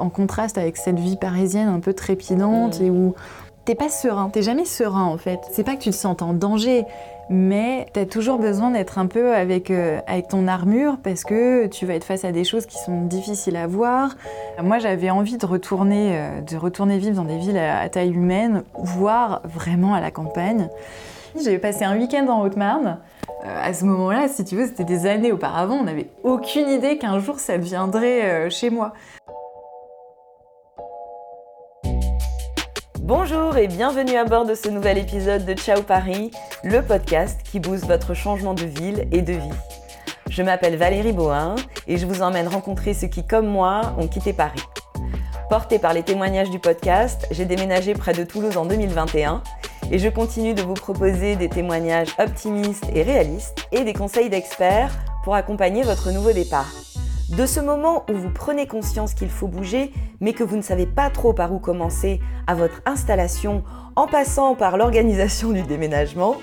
En contraste avec cette vie parisienne un peu trépidante Mm. et où t'es pas serein, t'es jamais serein en fait. C'est pas que tu te sens en danger, mais t'as toujours besoin d'être un peu avec, euh, avec ton armure parce que tu vas être face à des choses qui sont difficiles à voir. Moi j'avais envie de retourner, euh, de retourner vivre dans des villes à, à taille humaine, voire vraiment à la campagne. J'ai passé un week-end en Haute-Marne. Euh, à ce moment-là, si tu veux, c'était des années auparavant, on n'avait aucune idée qu'un jour ça deviendrait chez moi. Bonjour et bienvenue à bord de ce nouvel épisode de Ciao Paris, le podcast qui booste votre changement de ville et de vie. Je m'appelle Valérie Bohin et je vous emmène rencontrer ceux qui, comme moi, ont quitté Paris. Portée par les témoignages du podcast, j'ai déménagé près de Toulouse en 2021 et je continue de vous proposer des témoignages optimistes et réalistes et des conseils d'experts pour accompagner votre nouveau départ. De ce moment où vous prenez conscience qu'il faut bouger, mais que vous ne savez pas trop par où commencer à votre installation en passant par l'organisation du déménagement,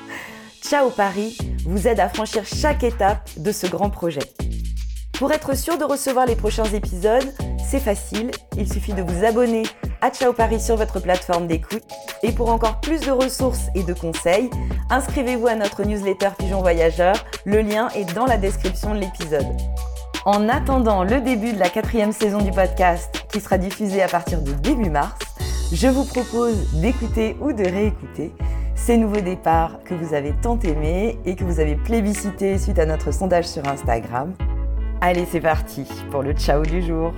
Ciao Paris vous aide à franchir chaque étape de ce grand projet. Pour être sûr de recevoir les prochains épisodes, c'est facile, il suffit de vous abonner à Ciao Paris sur votre plateforme d'écoute. Et pour encore plus de ressources et de conseils, inscrivez-vous à notre newsletter Pigeon Voyageur, le lien est dans la description de l'épisode. En attendant le début de la quatrième saison du podcast, qui sera diffusée à partir de début mars, je vous propose d'écouter ou de réécouter ces nouveaux départs que vous avez tant aimés et que vous avez plébiscités suite à notre sondage sur Instagram. Allez, c'est parti pour le ciao du jour.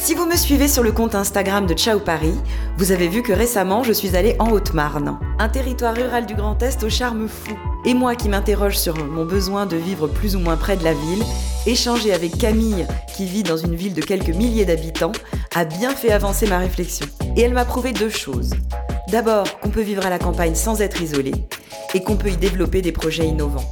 Si vous me suivez sur le compte Instagram de Ciao Paris, vous avez vu que récemment je suis allée en Haute-Marne, un territoire rural du Grand Est au charme fou. Et moi qui m'interroge sur mon besoin de vivre plus ou moins près de la ville, échanger avec Camille, qui vit dans une ville de quelques milliers d'habitants, a bien fait avancer ma réflexion. Et elle m'a prouvé deux choses. D'abord, qu'on peut vivre à la campagne sans être isolé, et qu'on peut y développer des projets innovants.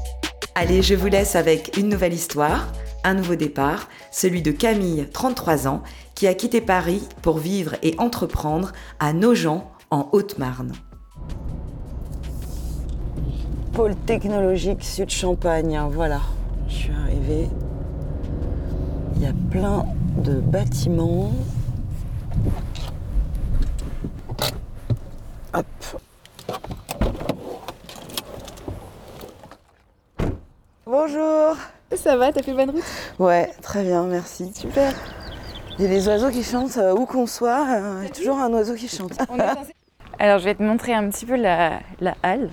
Allez, je vous laisse avec une nouvelle histoire, un nouveau départ, celui de Camille, 33 ans, qui a quitté Paris pour vivre et entreprendre à Nogent, en Haute-Marne. Pôle technologique Sud-Champagne, voilà, je suis arrivée. Il y a plein de bâtiments. Hop. Bonjour Ça va, t'as fait bonne route? Ouais, très bien, merci. Super. Il y a des oiseaux qui chantent euh, où qu'on soit, euh, il y a toujours un oiseau qui chante. Alors je vais te montrer un petit peu la, la halle.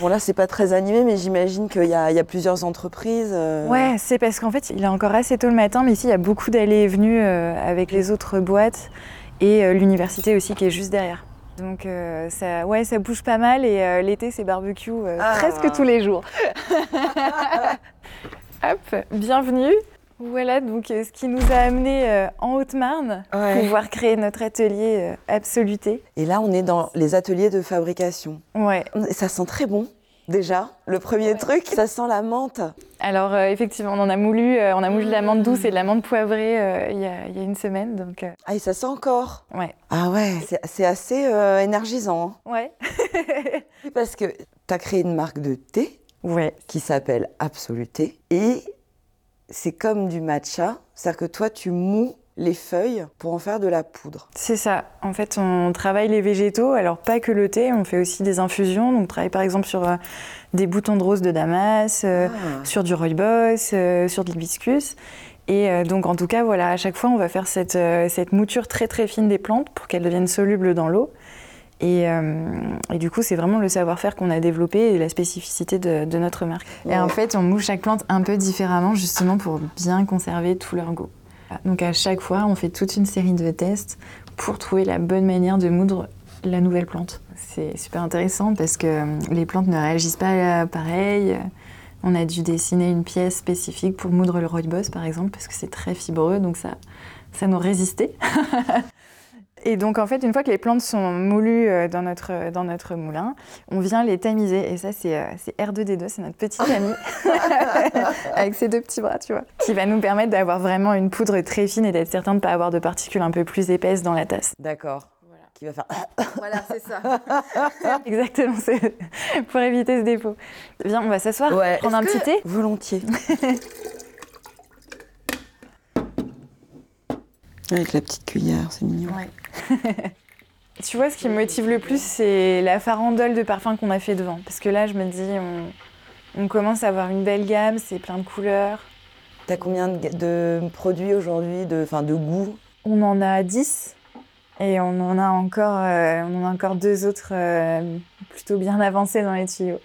Bon là c'est pas très animé mais j'imagine qu'il y, a il y a plusieurs entreprises. euh, Ouais, c'est parce qu'en fait, il est encore assez tôt le matin, mais ici, il y a beaucoup d'allées et venues euh, avec les autres boîtes et euh, l'université aussi qui est juste derrière. Donc, ça, ouais, ça bouge pas mal et l'été, c'est barbecue Ah. presque tous les jours. Hop, bienvenue. Voilà donc euh, ce qui nous a amené euh, en Haute-Marne Ouais. pour pouvoir créer notre atelier euh, Absoluté. Et là on est dans les ateliers de fabrication. Ouais, Et ça sent très bon déjà. Le premier truc, ça sent la menthe. alors euh, effectivement, on en a moulu, euh, on a moulu de la menthe douce et de la menthe poivrée euh, il y, a, il y a une semaine, donc Ah et ça sent encore. ouais. Ah ouais, c'est- assez énergisant. Ouais. hein. Parce que tu as créé une marque de thé ouais. qui s'appelle Absoluté. Et c'est comme du matcha, c'est-à-dire que toi, tu mous les feuilles pour en faire de la poudre. C'est ça. En fait, on travaille les végétaux. Alors, pas que le thé, on fait aussi des infusions. Donc, on travaille par exemple sur euh, des boutons de rose de Damas, euh, Ah. sur du rooibos, euh, sur de l'hibiscus. Et donc, en tout cas, voilà, à chaque fois, on va faire cette, cette mouture très très fine des plantes pour qu'elles deviennent solubles dans l'eau. Et, euh, et du coup, c'est vraiment le savoir-faire qu'on a développé et la spécificité de, de notre marque. Et en fait, on mouche chaque plante un peu différemment, justement pour bien conserver tout leur goût. Donc à chaque fois, on fait toute une série de tests pour trouver la bonne manière de moudre la nouvelle plante. C'est super intéressant parce que euh, les plantes ne réagissent pas pareil. On a dû dessiner une pièce spécifique pour moudre le rooibos, par exemple, parce que c'est très fibreux, donc ça, ça nous résistait. Et donc, en fait, une fois que les plantes sont moulues euh, dans notre, dans notre moulin, on vient les tamiser. Et ça, c'est euh, c'est R2D2, c'est notre petit ami, avec ses deux petits bras, tu vois, qui va nous permettre d'avoir vraiment une poudre très fine et d'être certain de ne pas avoir de particules un peu plus épaisses dans la tasse. D'accord. Qui va faire. Voilà, c'est ça. Exactement, c'est pour éviter ce défaut. Viens, on va s'asseoir, Ouais. prendre un petit thé. Volontiers. Avec la petite cuillère, c'est mignon. tu vois, ce qui me motive le plus, c'est la farandole de parfums qu'on a fait devant. Parce que là, je me dis, on, commence à avoir une belle gamme, c'est plein de couleurs. T'as combien de, produits aujourd'hui, de, de goûts? On en a 10. Et on en a encore, euh, on en a encore deux autres euh, plutôt bien avancés dans les tuyaux.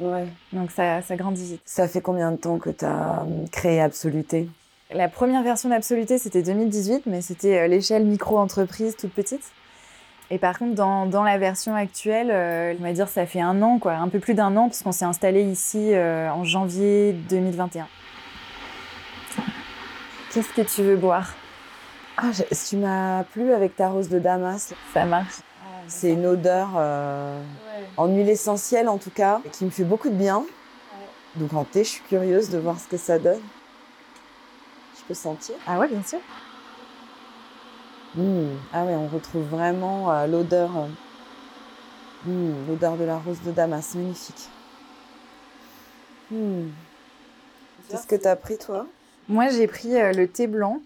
Donc ça, ça grandit vite. Ça fait combien de temps que tu as euh, créé Absoluté? La première version d'Absoluté, c'était 2018, mais c'était l'échelle micro-entreprise toute petite. Et par contre, dans, dans la version actuelle, on va dire ça fait un an, quoi, un peu plus d'un an, puisqu'on s'est installé ici en janvier 2021. Qu'est-ce que tu veux boire? Ah, tu m'as plu avec ta rose de Damas. Ça marche. C'est une odeur euh, en huile essentielle en tout cas, qui me fait beaucoup de bien. Donc en thé, je suis curieuse de voir ce que ça donne. Peux sentir Ah ouais, bien sûr. Mmh. Ah ouais, on retrouve vraiment euh, l'odeur, euh, mmh, l'odeur de la rose de Damas, magnifique. Mmh. Qu'est-ce que tu as pris toi? Moi, j'ai pris le thé blanc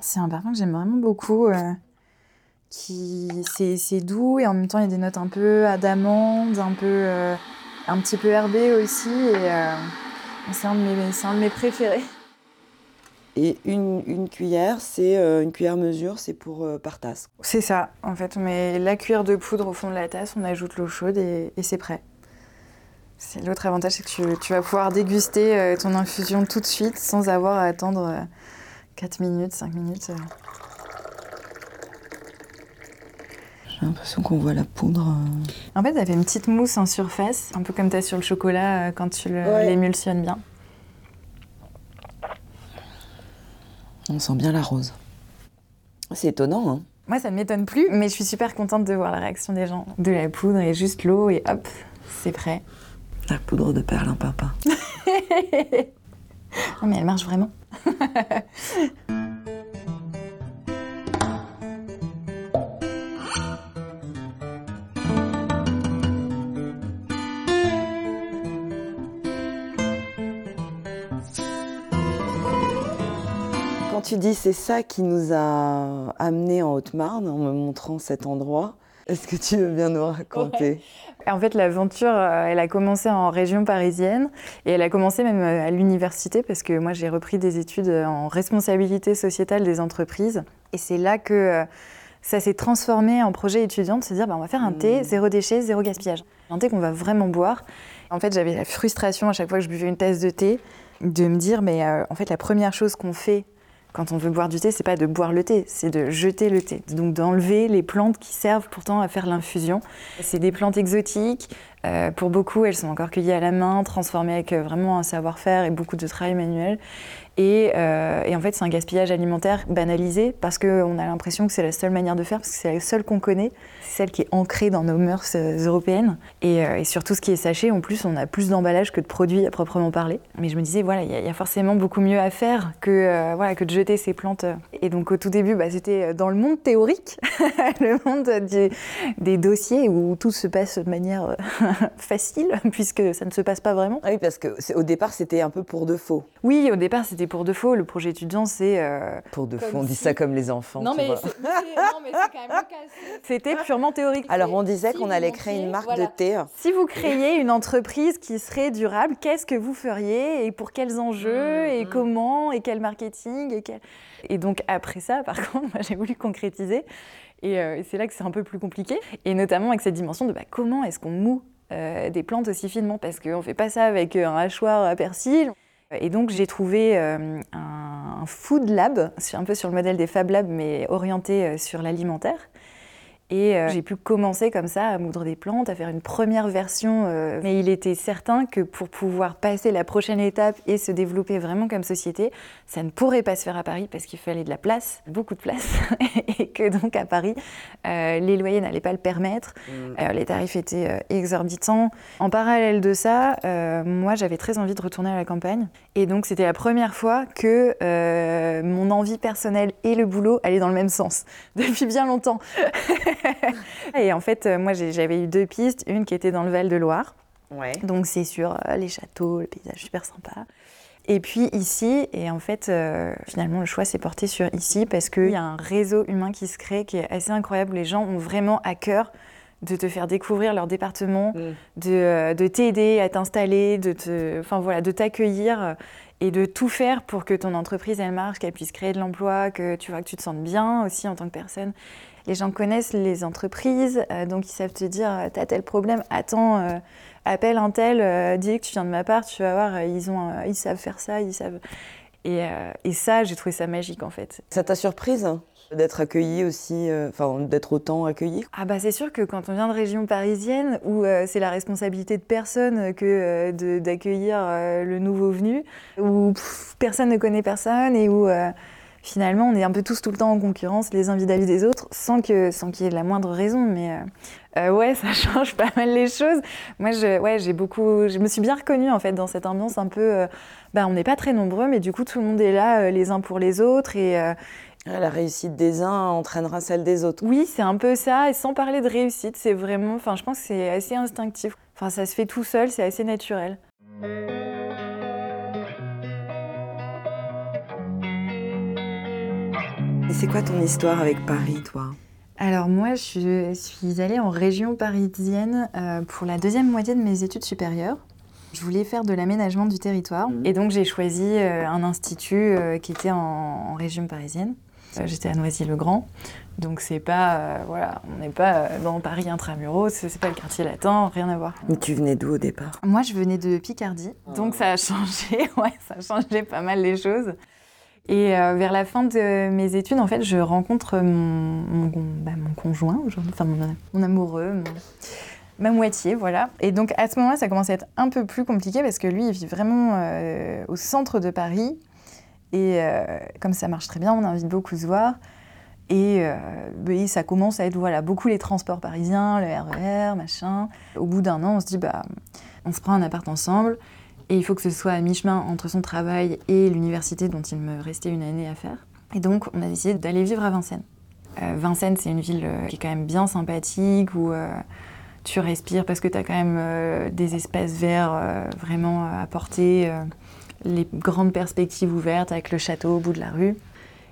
c'est un parfum que j'aime vraiment beaucoup. Euh, qui c'est doux et en même temps il y a des notes un peu d'amande, un peu euh, un petit peu herbé aussi et euh, c'est un, un, de mes préférés. Et une, une cuillère, c'est une cuillère mesure, c'est pour par tasse. C'est ça, en fait. On met la cuillère de poudre au fond de la tasse, on ajoute l'eau chaude et, et c'est prêt. C'est l'autre avantage, c'est que tu, tu, vas pouvoir déguster ton infusion tout de suite sans avoir à attendre 4 minutes, 5 minutes. Euh. J'ai l'impression qu'on voit la poudre. Euh. En fait, ça fait une petite mousse en surface, un peu comme tu as sur le chocolat euh, quand tu l'émulsionnes bien. On sent bien la rose. C'est étonnant, hein Moi, ça ne m'étonne plus, mais je suis super contente de voir la réaction des gens. De la poudre et juste l'eau et hop, c'est prêt. La poudre de perlimpinpin. non, mais elle marche vraiment. tu dis c'est ça qui nous a amenés en Haute-Marne en me montrant cet endroit, est-ce que tu veux bien nous raconter? En fait, l'aventure, euh, elle a commencé en région parisienne et elle a commencé même euh, à l'université parce que moi, j'ai repris des études en responsabilité sociétale des entreprises. Et c'est là que euh, ça s'est transformé en projet étudiant de se dire bah, on va faire un thé, mmh. zéro déchet, zéro gaspillage. Un thé qu'on va vraiment boire. En fait, j'avais la frustration à chaque fois que je buvais une tasse de thé de me dire mais en fait, la première chose qu'on fait quand on veut boire du thé, c'est pas de boire le thé, c'est de jeter le thé. Donc d'enlever les plantes qui servent pourtant à faire l'infusion. C'est des plantes exotiques. Euh, pour beaucoup, elles sont encore cueillies à la main, transformées avec euh, vraiment un savoir-faire et beaucoup de travail manuel. Euh, et, en fait, c'est un gaspillage alimentaire banalisé parce qu'on a l'impression que c'est la seule manière de faire, parce que c'est la seule qu'on connaît, c'est celle qui est ancrée dans nos mœurs euh, européennes. Et, euh, et, sur tout ce qui est sachet, en plus, on a plus d'emballage que de produits à proprement parler. Mais je me disais, voilà, il y, a forcément beaucoup mieux à faire que, voilà, que de jeter ces plantes. Et donc, au tout début, bah, c'était dans le monde théorique, le monde des dossiers où tout se passe de manière facile, puisque ça ne se passe pas vraiment. Ah oui, parce qu'au départ, c'était un peu pour de faux. Oui, au départ, c'était pour de faux. Le projet étudiant, c'est. Euh, pour de faux, on dit ça comme les enfants. Non, mais c'est quand même le cas. C'était purement théorique. Alors, on disait qu'on allait créer une marque de thé. Si vous créiez une entreprise qui serait durable, qu'est-ce que vous feriez et pour quels enjeux mmh, et mmh. comment et quel marketing et, quel... et donc, après ça, par contre, moi, j'ai voulu concrétiser. Euh, et, c'est là que c'est un peu plus compliqué. Et notamment avec cette dimension de bah, comment est-ce qu'on moue euh, des plantes aussi finement? Parce qu'on ne fait pas ça avec un hachoir à persil. Et donc j'ai trouvé euh, un food lab, un peu sur le modèle des Fab Labs, mais orienté euh, sur l'alimentaire. Et euh, j'ai pu commencer comme ça à moudre des plantes, à faire une première version. Euh, mais il était certain que pour pouvoir passer la prochaine étape et se développer vraiment comme société, ça ne pourrait pas se faire à Paris parce qu'il fallait de la place, beaucoup de place. et que donc à Paris, euh, les loyers n'allaient pas le permettre. Mm. les tarifs étaient exorbitants. En parallèle de ça, moi j'avais très envie de retourner à la campagne. Et donc c'était la première fois que mon envie personnelle et le boulot allaient dans le même sens. Depuis bien longtemps. et en fait, euh, moi, j'avais eu deux pistes. Une qui était dans le Val de Loire. Donc, c'est sur euh, les châteaux, le paysage super sympa. Et puis ici, et en fait, euh, finalement, le choix s'est porté sur ici parce qu'il y a un réseau humain qui se crée qui est assez incroyable. Les gens ont vraiment à cœur de te faire découvrir leur département, Mm. de, euh, de t'aider à t'installer, de te, enfin voilà, de t'accueillir euh, et de tout faire pour que ton entreprise elle marche, qu'elle puisse créer de l'emploi, que tu vois que tu te sentes bien aussi en tant que personne. Les gens connaissent les entreprises, euh, donc ils savent te dire t'as tel problème, attends, euh, appelle un tel, euh, dis que tu viens de ma part, tu vas voir, ils ont, ils savent faire ça, ils savent. Et, et ça, j'ai trouvé ça magique en fait. Ça t'a surprise hein, d'être accueilli aussi, euh, enfin d'être autant accueilli Ah bah c'est sûr que quand on vient de région parisienne, où euh, c'est la responsabilité de personne que euh, de- d'accueillir le nouveau venu, où personne ne connaît personne et où finalement on est un peu tous tout le temps en concurrence les uns vis-à-vis des autres sans que sans qu'il y ait la moindre raison. Mais euh, ouais, ça change pas mal les choses. Moi, je, ouais, j'ai beaucoup, je me suis bien reconnue en fait dans cette ambiance un peu. euh, bah, on n'est pas très nombreux, mais du coup tout le monde est là les uns pour les autres et La réussite des uns entraînera celle des autres. oui, c'est un peu ça. Et sans parler de réussite, c'est vraiment. Enfin, je pense que c'est assez instinctif. Enfin, ça se fait tout seul, c'est assez naturel. Et c'est quoi ton histoire avec Paris, toi? Alors, moi, je suis allée en région parisienne euh, pour la deuxième moitié de mes études supérieures. Je voulais faire de l'aménagement du territoire. Mhm. Et donc, j'ai choisi euh, un institut euh, qui était en région parisienne. J'étais à Noisy-le-Grand. Donc, c'est pas. euh, voilà, on n'est pas euh, dans Paris intramuros, c'est pas le quartier latin, rien à voir. Mais tu venais d'où au départ? Moi, je venais de Picardie, donc ça a changé, ouais, ça a changé pas mal les choses. Et euh, vers la fin de mes études, en fait, je rencontre mon, mon, bah, mon conjoint aujourd'hui, enfin mon, mon amoureux, mon- ma moitié, voilà. Et donc à ce moment-là, ça commence à être un peu plus compliqué parce que lui, il vit vraiment euh, au centre de Paris. Et euh, comme ça marche très bien, on invite beaucoup se voir. Et, euh, et ça commence à être voilà, beaucoup les transports parisiens, le RER, machin. Au bout d'un an, on se dit, bah, on se prend un appart ensemble et il faut que ce soit à mi-chemin entre son travail et l'université dont il me restait une année à faire. Et donc, on a décidé d'aller vivre à Vincennes. Euh, Vincennes, c'est une ville qui est quand même bien sympathique, où tu respires parce que tu as quand même des espaces verts vraiment à portée, les grandes perspectives ouvertes avec le château au bout de la rue.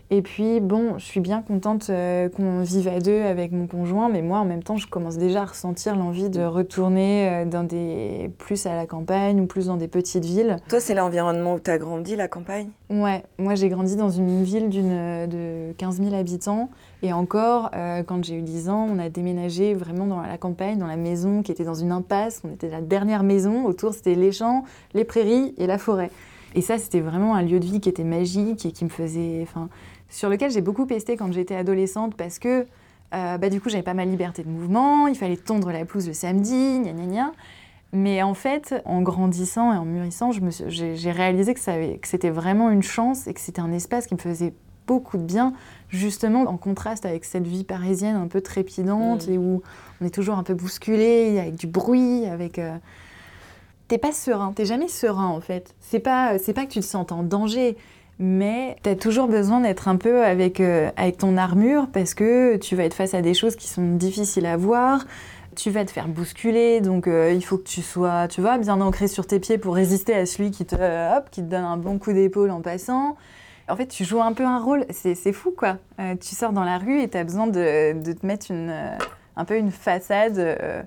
Et puis, bon, je suis bien contente euh, qu'on vive à deux avec mon conjoint, mais moi, en même temps, je commence déjà à ressentir l'envie de retourner euh, dans des... plus à la campagne ou plus dans des petites villes. Toi, c'est l'environnement où tu as grandi, la campagne? Ouais, moi j'ai grandi dans une ville d'une, de 15 000 habitants. Et encore, euh, quand j'ai eu 10 ans, on a déménagé vraiment dans la campagne, dans la maison qui était dans une impasse. On était la dernière maison. Autour, c'était les champs, les prairies et la forêt. Et ça, c'était vraiment un lieu de vie qui était magique et qui me faisait. Enfin, sur lequel j'ai beaucoup pesté quand j'étais adolescente parce que euh, bah, du coup, j'avais pas ma liberté de mouvement. Il fallait tondre la pelouse le samedi, gna gna gna. Mais en fait, en grandissant et en mûrissant, j'ai réalisé que, c'était vraiment une chance et que c'était un espace qui me faisait beaucoup de bien, justement en contraste avec cette vie parisienne un peu trépidante et où on est toujours un peu bousculé, avec du bruit, avec... euh, T'es pas serein, t'es jamais serein en fait. C'est pas, c'est pas que tu te sens en danger, mais t'as toujours besoin d'être un peu avec, euh, avec ton armure parce que tu vas être face à des choses qui sont difficiles à voir. Tu vas te faire bousculer, donc euh, il faut que tu sois, tu vois, bien ancré sur tes pieds pour résister à celui qui te, hop, qui te donne un bon coup d'épaule en passant. En fait, tu joues un peu un rôle, c'est fou quoi. Euh, tu sors dans la rue et tu as besoin de, de te mettre une, euh, un peu une façade. euh,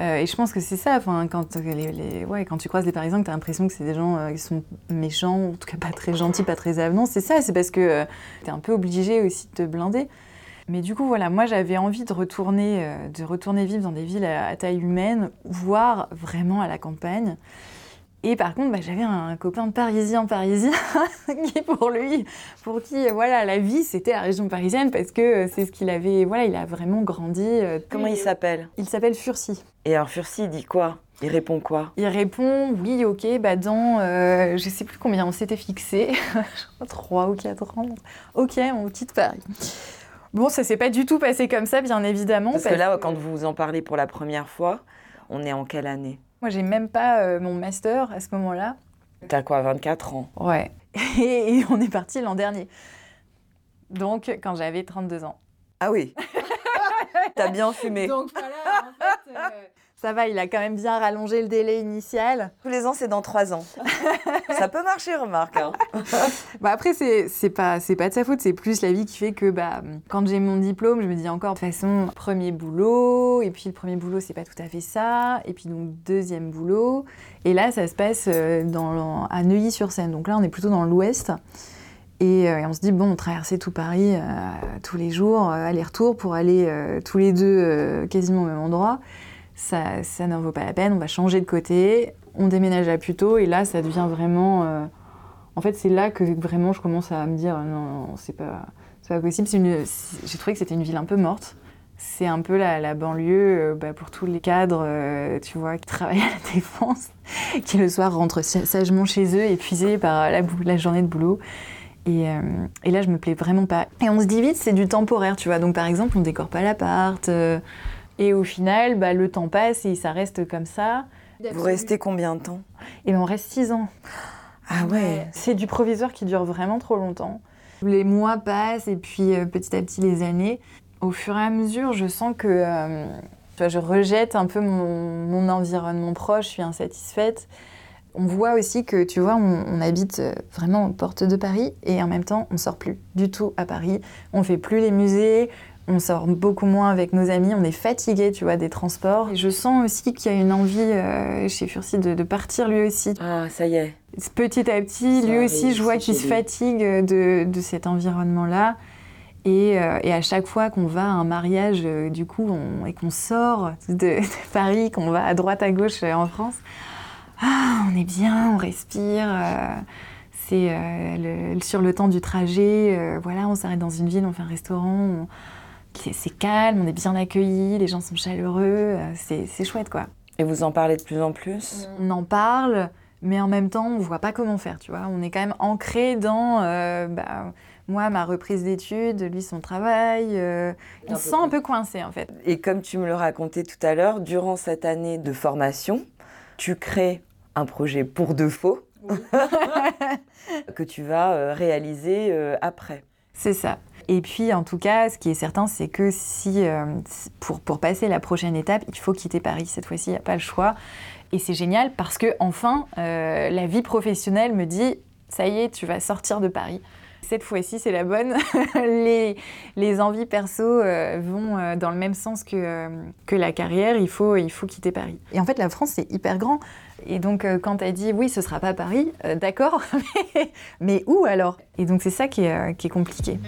euh, et je pense que c'est ça, enfin, quand, les, les- ouais, quand tu croises des Parisiens, que tu as l'impression que c'est des gens euh, qui sont méchants, en tout cas pas très gentils, pas très avenants, c'est ça, c'est parce que tu es un peu obligé aussi de te blinder. Mais du coup, voilà, moi j'avais envie de retourner, de retourner vivre dans des villes à taille humaine, voire vraiment à la campagne. Et par contre, bah, j'avais un copain de parisien parisien qui, pour lui, pour qui, euh, voilà, la vie c'était la région parisienne parce que euh, c'est ce qu'il avait, voilà, il a vraiment grandi. euh, Comment il s'appelle? Il s'appelle Furcy. Et alors, Furcy, il dit quoi? Il répond quoi? Il répond oui, ok, bah dans, euh, je sais plus combien on s'était fixé, je crois 3 ou 4 ans. Ok, on quitte Paris. Bon, ça s'est pas du tout passé comme ça, bien évidemment. Parce que là, quand vous en parlez pour la première fois, on est en quelle année? Moi, j'ai même pas euh, mon master à ce moment-là. T'as quoi, 24 ans? Ouais. Et, et on est parti l'an dernier. Donc, quand j'avais 32 ans. Ah oui T'as bien fumé. Donc voilà, en fait, euh, ça va, il a quand même bien rallongé le délai initial. Tous les ans, c'est dans trois ans. ça peut marcher, remarque. Hein. bah après, c'est pas, pas de sa faute, c'est plus la vie qui fait que bah, quand j'ai mon diplôme, je me dis encore, de toute façon, premier boulot, et puis le premier boulot, c'est pas tout à fait ça, et puis donc deuxième boulot. Et là, ça se passe euh, dans, à Neuilly-sur-Seine. Donc là, on est plutôt dans l'ouest. Et, euh, on se dit, bon, on traversait tout Paris euh, tous les jours, aller-retour, pour aller tous les deux quasiment au même endroit ça, ça n'en vaut pas la peine, on va changer de côté, on déménage à Puteaux, et là, ça devient vraiment... Euh, en fait, c'est là que vraiment je commence à me dire, non, c'est pas, pas possible. J'ai trouvé que c'était une ville un peu morte. C'est un peu la, banlieue euh, bah, pour tous les cadres, euh, tu vois, qui travaillent à la défense, qui le soir rentrent sagement chez eux, épuisés par la, la journée de boulot. Et, et, là, je me plais vraiment pas. Et on se dit vite, c'est du temporaire, tu vois. Donc, par exemple, on décore pas l'appart. Et au final, bah, le temps passe et ça reste comme ça. Vous restez combien de temps? Et ben, on reste six ans. Ah ouais C'est du provisoire qui dure vraiment trop longtemps. Les mois passent et puis euh, petit à petit les années. Au fur et à mesure, je sens que euh, je rejette un peu mon, mon, environnement proche, je suis insatisfaite. On voit aussi que, tu vois, on, on, habite euh, vraiment aux portes de Paris et en même temps, on sort plus du tout à Paris. On fait plus les musées, on sort beaucoup moins avec nos amis, on est fatigué, tu vois, des transports. Et je sens aussi qu'il y a une envie euh, chez Fursi de, partir lui aussi. Ah, ça y est. Petit à petit, lui aussi, je vois qu'il se fatigue de, cet environnement-là. Et, euh, et, à chaque fois qu'on va à un mariage, euh, du coup, et qu'on sort de, Paris, qu'on va à droite à gauche en France, ah, on est bien, on respire. c'est sur le temps du trajet, voilà, on s'arrête dans une ville, on fait un restaurant, c'est calme, on est bien accueillis, les gens sont chaleureux, euh, c'est chouette quoi. Et vous en parlez de plus en plus? On en parle, mais en même temps, on voit pas comment faire, tu vois. On est quand même ancré dans, euh, bah, moi, ma reprise d'études, lui, son travail. Euh, on se sent un peu coincé, en fait. Et comme tu me le racontais tout à l'heure, durant cette année de formation, tu crées un projet pour de faux que tu vas réaliser après. C'est ça. Et puis, en tout cas, ce qui est certain, c'est que si, euh, pour, pour, passer la prochaine étape, il faut quitter Paris. Cette fois-ci, il n'y a pas le choix. Et c'est génial parce que, enfin, euh, la vie professionnelle me dit ça y est, tu vas sortir de Paris. Cette fois-ci, c'est la bonne. les, les, envies perso euh, vont dans le même sens que, que la carrière. Il faut, il faut quitter Paris. Et en fait, la France, c'est hyper grand. Et donc, quand as dit oui, ce sera pas Paris, d'accord, mais, où alors? Et donc, c'est ça qui est compliqué.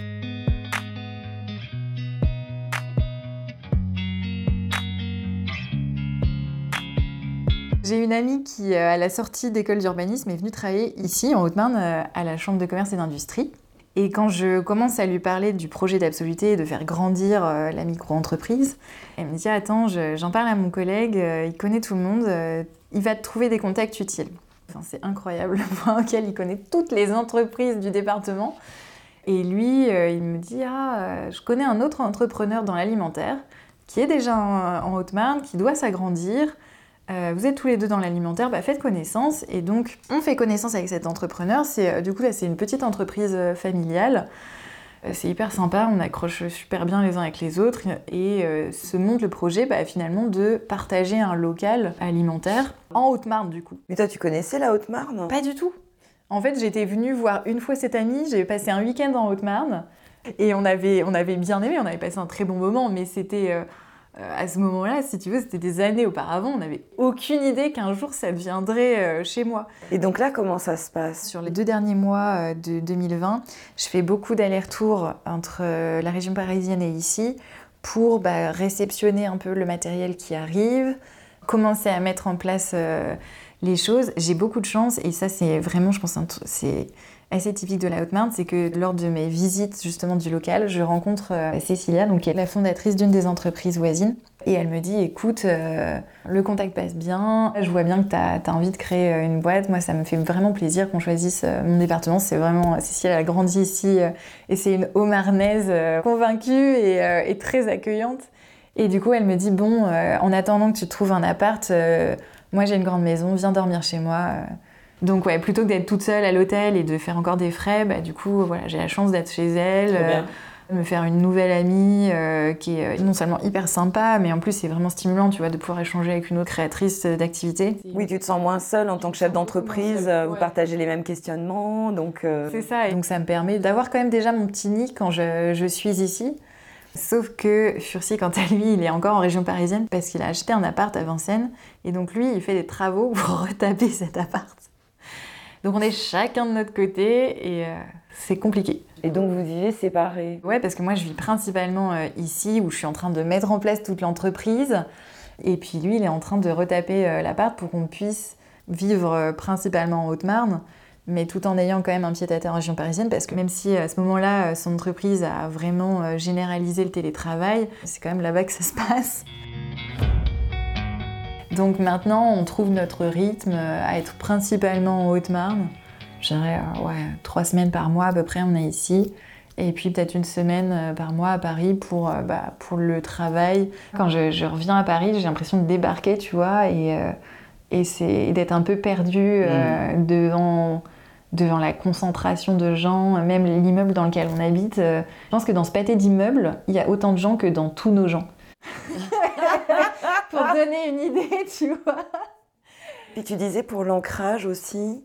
J'ai une amie qui, euh, à la sortie d'école d'urbanisme, est venue travailler ici, en Haute-Marne, euh, à la Chambre de commerce et d'industrie. Et quand je commence à lui parler du projet d'absoluté et de faire grandir euh, la micro-entreprise, elle me dit Attends, j'en parle à mon collègue, il connaît tout le monde, il va te trouver des contacts utiles. Enfin, c'est incroyable le point auquel il connaît toutes les entreprises du département. Et lui, il me dit Ah, je connais un autre entrepreneur dans l'alimentaire qui est déjà en Haute-Marne, qui doit s'agrandir. Euh, vous êtes tous les deux dans l'alimentaire, bah, faites connaissance. Et donc, on fait connaissance avec cet entrepreneur. C'est, euh, du coup, là, c'est une petite entreprise euh, familiale. c'est hyper sympa, on accroche super bien les uns avec les autres. Et se monte le projet, bah, finalement, de partager un local alimentaire en Haute-Marne, du coup. Mais toi, tu connaissais la Haute-Marne? Pas du tout. En fait, j'étais venue voir une fois cette amie, j'ai passé un week-end en Haute-Marne. Et on avait, on avait bien aimé, on avait passé un très bon moment, mais c'était euh, à ce moment-là, si tu veux, c'était des années auparavant, on n'avait aucune idée qu'un jour ça viendrait euh, chez moi. Et donc là, comment ça se passe? Sur les deux derniers mois euh, de 2020, je fais beaucoup d'allers-retours entre la région parisienne et ici pour bah, réceptionner un peu le matériel qui arrive, commencer à mettre en place les choses. J'ai beaucoup de chance et ça, c'est vraiment, je pense, c'est assez typique de la Haute-Marne, c'est que lors de mes visites justement du local, je rencontre euh, Cécilia, donc qui est la fondatrice d'une des entreprises voisines. Et elle me dit, écoute, euh, le contact passe bien, je vois bien que tu as, envie de créer euh, une boîte. Moi, ça me fait vraiment plaisir qu'on choisisse mon département. C'est vraiment, Cécilia a grandi ici et c'est une Haut-Marnaise convaincue et, très accueillante. Et du coup, elle me dit, bon, en attendant que tu trouves un appart, moi j'ai une grande maison, viens dormir chez moi. Donc ouais, plutôt que d'être toute seule à l'hôtel et de faire encore des frais, bah, du coup voilà, j'ai la chance d'être chez elle. Euh, me faire une nouvelle amie euh, qui est non seulement hyper sympa, mais en plus c'est vraiment stimulant, tu vois, de pouvoir échanger avec une autre créatrice d'activité. Oui, tu te sens moins seule en tant que chef d'entreprise, vous partagez les mêmes questionnements, donc... C'est ça, et donc ça me permet d'avoir quand même déjà mon petit nid quand je, je suis ici. Sauf que Furcy, quant à lui, il est encore en région parisienne parce qu'il a acheté un appart à Vincennes. Et donc lui, il fait des travaux pour retaper cet appart. Donc on est chacun de notre côté et euh, c'est compliqué. Et donc vous vivez séparés Ouais, parce que moi je vis principalement euh, ici où je suis en train de mettre en place toute l'entreprise. Et puis lui, il est en train de retaper euh, l'appart pour qu'on puisse vivre principalement en Haute-Marne mais tout en ayant quand même un pied à terre en région parisienne, parce que même si à ce moment-là, son entreprise a vraiment généralisé le télétravail, c'est quand même là-bas que ça se passe. Donc maintenant, on trouve notre rythme à être principalement en Haute-Marne. Je dirais, euh, ouais, trois semaines par mois à peu près, on est ici. Et puis peut-être une semaine euh, par mois à Paris pour, bah, pour le travail. Quand je, reviens à Paris, j'ai l'impression de débarquer, tu vois, et, et c'est d'être un peu perdu mmh. devant devant la concentration de gens, même l'immeuble dans lequel on habite. Euh, je pense que dans ce pâté d'immeubles, il y a autant de gens que dans tous nos gens. pour donner une idée, tu vois. Puis tu disais pour l'ancrage aussi,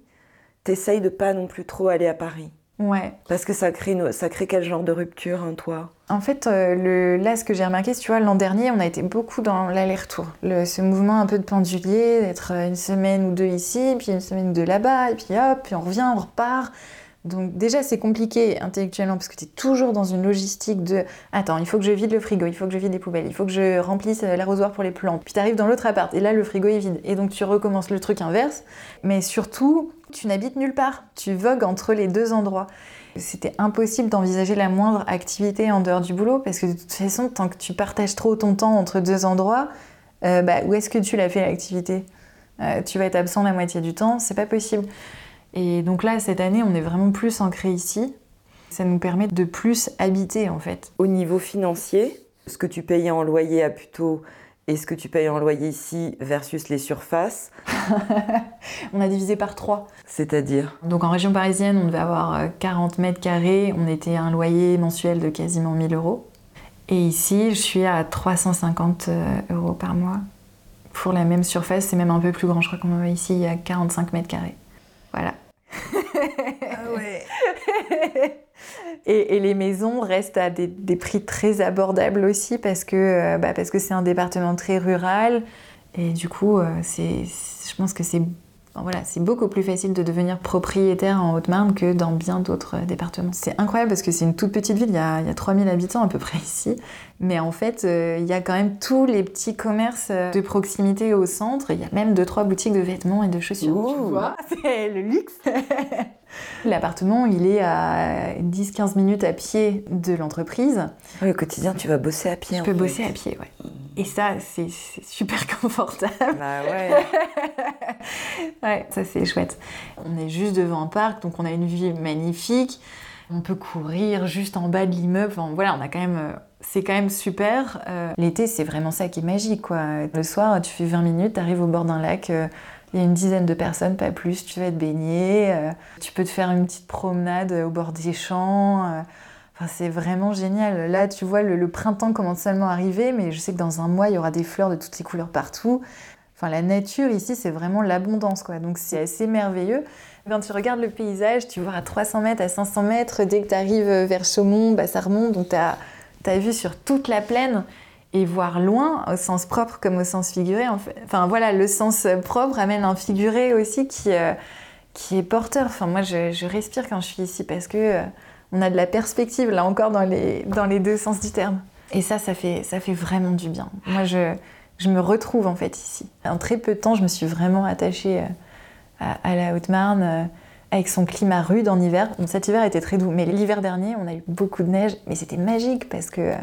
t'essayes de pas non plus trop aller à Paris. Ouais. Parce que ça crée, ça crée quel genre de rupture, hein, toi? En fait, euh, le, là, ce que j'ai remarqué, tu vois, l'an dernier, on a été beaucoup dans l'aller-retour. Ce mouvement un peu de pendulier, d'être une semaine ou deux ici, puis une semaine ou deux là-bas, et puis hop, puis on revient, on repart. Donc déjà c'est compliqué intellectuellement parce que tu es toujours dans une logistique de attends, il faut que je vide le frigo, il faut que je vide les poubelles, il faut que je remplisse euh, l'arrosoir pour les plantes. Puis tu arrives dans l'autre appart et là le frigo est vide et donc tu recommences le truc inverse. Mais surtout, tu n'habites nulle part, tu vogues entre les deux endroits. C'était impossible d'envisager la moindre activité en dehors du boulot parce que de toute façon, tant que tu partages trop ton temps entre deux endroits, euh, bah, où est-ce que tu l'as fait l'activité? Euh, Tu vas être absent la moitié du temps, c'est pas possible. Et donc là, cette année, on est vraiment plus ancré ici. Ça nous permet de plus habiter en fait. Au niveau financier, ce que tu payais en loyer à Puteaux et ce que tu payes en loyer ici versus les surfaces On a divisé par trois. C'est-à-dire Donc en région parisienne, on devait avoir 40 euh, mètres carrés, on était à un loyer mensuel de quasiment 1000 euros. Et ici, je suis à 350 euh, euros par mois. Pour la même surface, c'est même un peu plus grand. Je crois qu'on va ici, il y a 45 mètres carrés. Voilà. Ah ouais. et, les maisons restent à des, prix très abordables aussi parce que euh, bah, parce que c'est un département très rural et du coup euh, je pense que c'est voilà, c'est beaucoup plus facile de devenir propriétaire en Haute-Marne que dans bien d'autres départements. C'est incroyable parce que c'est une toute petite ville, il y, a, il y, a, 3000 habitants à peu près ici. Mais en fait, euh, il y a quand même tous les petits commerces de proximité au centre. Il y a même 2-3 boutiques de vêtements et de chaussures. tu vois, c'est le luxe L'appartement, il est à 10-15 minutes à pied de l'entreprise. Oui, au quotidien, tu vas bosser à pied. Je peux bosser à pied, ouais. Et ça, c'est super confortable. Bah ouais. ouais, ça c'est chouette. On est juste devant un parc, donc on a une vue magnifique. On peut courir juste en bas de l'immeuble. Enfin, voilà, on a quand même. Euh, c'est quand même super. Euh, l'été, c'est vraiment ça qui est magique, quoi. Le soir, tu fais 20 minutes, tu arrives au bord d'un lac. Euh, il y a une dizaine de personnes, pas plus. Tu vas te baigner. tu peux te faire une petite promenade au bord des champs c'est vraiment génial. Là, tu vois, le, printemps commence seulement à arriver, mais je sais que dans un mois, il y aura des fleurs de toutes les couleurs partout. Enfin, la nature ici, c'est vraiment l'abondance, quoi. Donc, c'est assez merveilleux. Quand tu regardes le paysage, tu vois à 300 mètres, à 500 mètres, dès que tu arrives vers Chaumont, bah, ça remonte. Donc, tu as, vu sur toute la plaine et voir loin, au sens propre comme au sens figuré. Enfin, voilà, le sens propre amène un figuré aussi qui, euh, qui est porteur. Enfin, moi, je, respire quand je suis ici parce que. Euh, on a de la perspective, là encore, dans les, dans les deux sens du terme. Et ça, ça fait, ça fait vraiment du bien. Moi, je, je me retrouve en fait ici. En très peu de temps, je me suis vraiment attachée euh, à, la Haute-Marne, avec son climat rude en hiver. cet hiver était très doux, mais l'hiver dernier, on a eu beaucoup de neige, mais c'était magique parce que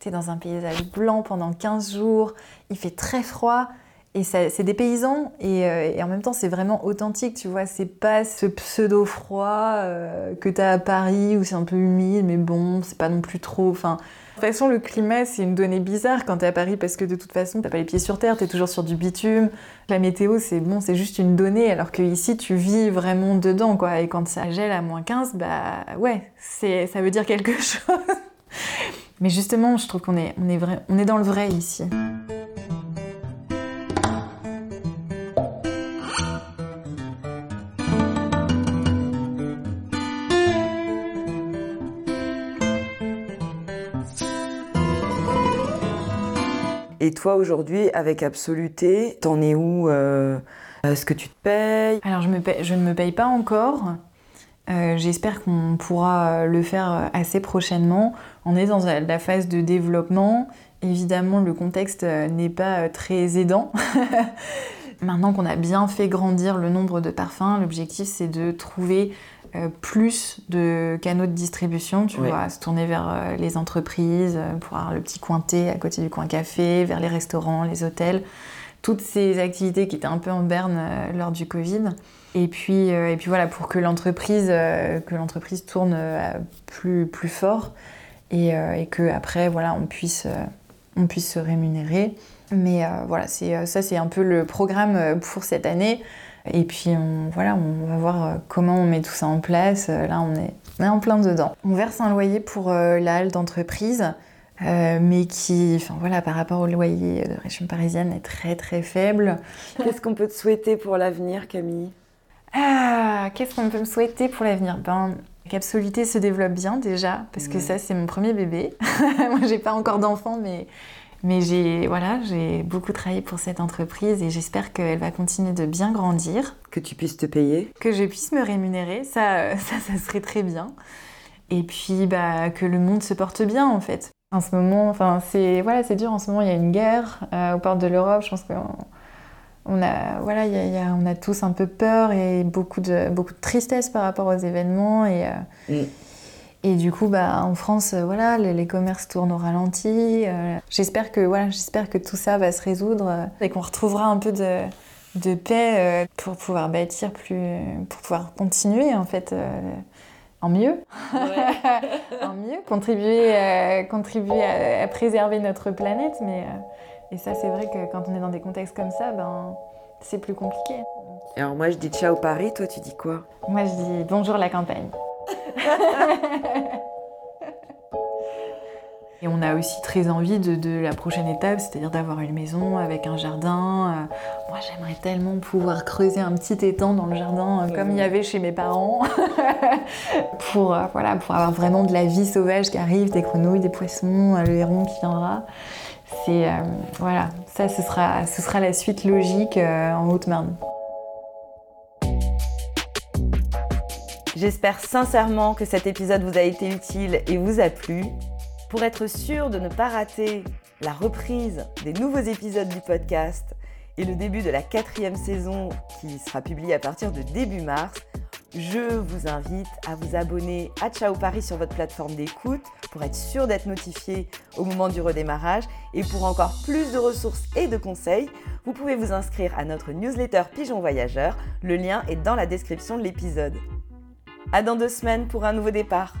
tu es dans un paysage blanc pendant 15 jours, il fait très froid, et c'est des paysans euh, et, en même temps c'est vraiment authentique, tu vois. C'est pas ce pseudo froid euh, que t'as à Paris où c'est un peu humide, mais bon, c'est pas non plus trop. De toute façon, le climat c'est une donnée bizarre quand t'es à Paris parce que de toute façon t'as pas les pieds sur terre, t'es toujours sur du bitume. La météo c'est bon, c'est juste une donnée, alors que ici tu vis vraiment dedans, quoi. Et quand ça gèle à moins 15, bah ouais, ça veut dire quelque chose. Mais justement, je trouve qu'on est, on est, vrai, on est dans le vrai ici. Et toi aujourd'hui, avec Absoluté, t'en es où euh, Est-ce que tu te payes? Alors je, me je, ne me paye pas encore. Euh, j'espère qu'on pourra le faire assez prochainement. On est dans la phase de développement. Évidemment, le contexte n'est pas très aidant. Maintenant qu'on a bien fait grandir le nombre de parfums, l'objectif c'est de trouver euh, plus de canaux de distribution, tu vois, se tourner vers euh, les entreprises, euh, pour avoir le petit coin thé à côté du coin café, vers les restaurants, les hôtels, toutes ces activités qui étaient un peu en berne lors du Covid. Et puis, et puis voilà, pour que l'entreprise que l'entreprise tourne plus, plus fort et, et que après voilà, on puisse, on puisse se rémunérer. Mais voilà, c'est, ça c'est un peu le programme pour cette année. Et puis on, voilà, on va voir euh, comment on met tout ça en place. Euh, là, on est, en plein dedans. On verse un loyer pour euh, la halle d'entreprise, mais qui, enfin voilà, par rapport au loyer de région parisienne, est très très faible. Qu'est-ce qu'on peut te souhaiter pour l'avenir, Camille? Ah, qu'est-ce qu'on peut me souhaiter pour l'avenir? Ben, Capsolité se développe bien déjà, parce que ça, c'est mon premier bébé. Moi, j'ai pas encore d'enfant, mais mais j'ai voilà, j'ai beaucoup travaillé pour cette entreprise et j'espère qu'elle va continuer de bien grandir. Que tu puisses te payer. Que je puisse me rémunérer, ça, ça, ça serait très bien. Et puis bah, que le monde se porte bien en fait. En ce moment, enfin c'est voilà, c'est dur. En ce moment, il y a une guerre euh, aux portes de l'Europe. Je pense qu'on on a voilà, y y a, on a tous un peu peur et beaucoup de beaucoup de tristesse par rapport aux événements et euh, mm. Et du coup, bah, en France, euh, voilà, les, commerces tournent au ralenti. Euh, j'espère que voilà, j'espère que tout ça va se résoudre et qu'on retrouvera un peu de, de paix pour pouvoir bâtir plus, pour pouvoir continuer en fait en mieux, en mieux, contribuer, contribuer à, préserver notre planète. Mais et ça, c'est vrai que quand on est dans des contextes comme ça, ben c'est plus compliqué. Alors moi, je dis ciao Paris. Toi, tu dis quoi? Moi, je dis bonjour la campagne. Et on a aussi très envie de, la prochaine étape, c'est-à-dire d'avoir une maison avec un jardin. Euh, moi, j'aimerais tellement pouvoir creuser un petit étang dans le jardin, euh, comme il y avait chez mes parents, pour, euh, voilà, pour avoir vraiment de la vie sauvage qui arrive, des grenouilles, des poissons, le héron qui viendra. C'est voilà, ça, ce sera, ce sera la suite logique en Haute-Marne. J'espère sincèrement que cet épisode vous a été utile et vous a plu. Pour être sûr de ne pas rater la reprise des nouveaux épisodes du podcast et le début de la quatrième saison qui sera publiée à partir de début mars, je vous invite à vous abonner à Ciao Paris sur votre plateforme d'écoute pour être sûr d'être notifié au moment du redémarrage. Et pour encore plus de ressources et de conseils, vous pouvez vous inscrire à notre newsletter Pigeon Voyageur. Le lien est dans la description de l'épisode. À dans deux semaines pour un nouveau départ.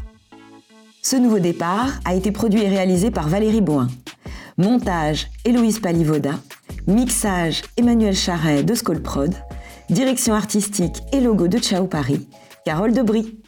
Ce nouveau départ a été produit et réalisé par Valérie Boin. Montage Héloïse Palivoda. Mixage Emmanuel Charret de Skolprod. Direction artistique et logo de Ciao Paris. Carole Debris.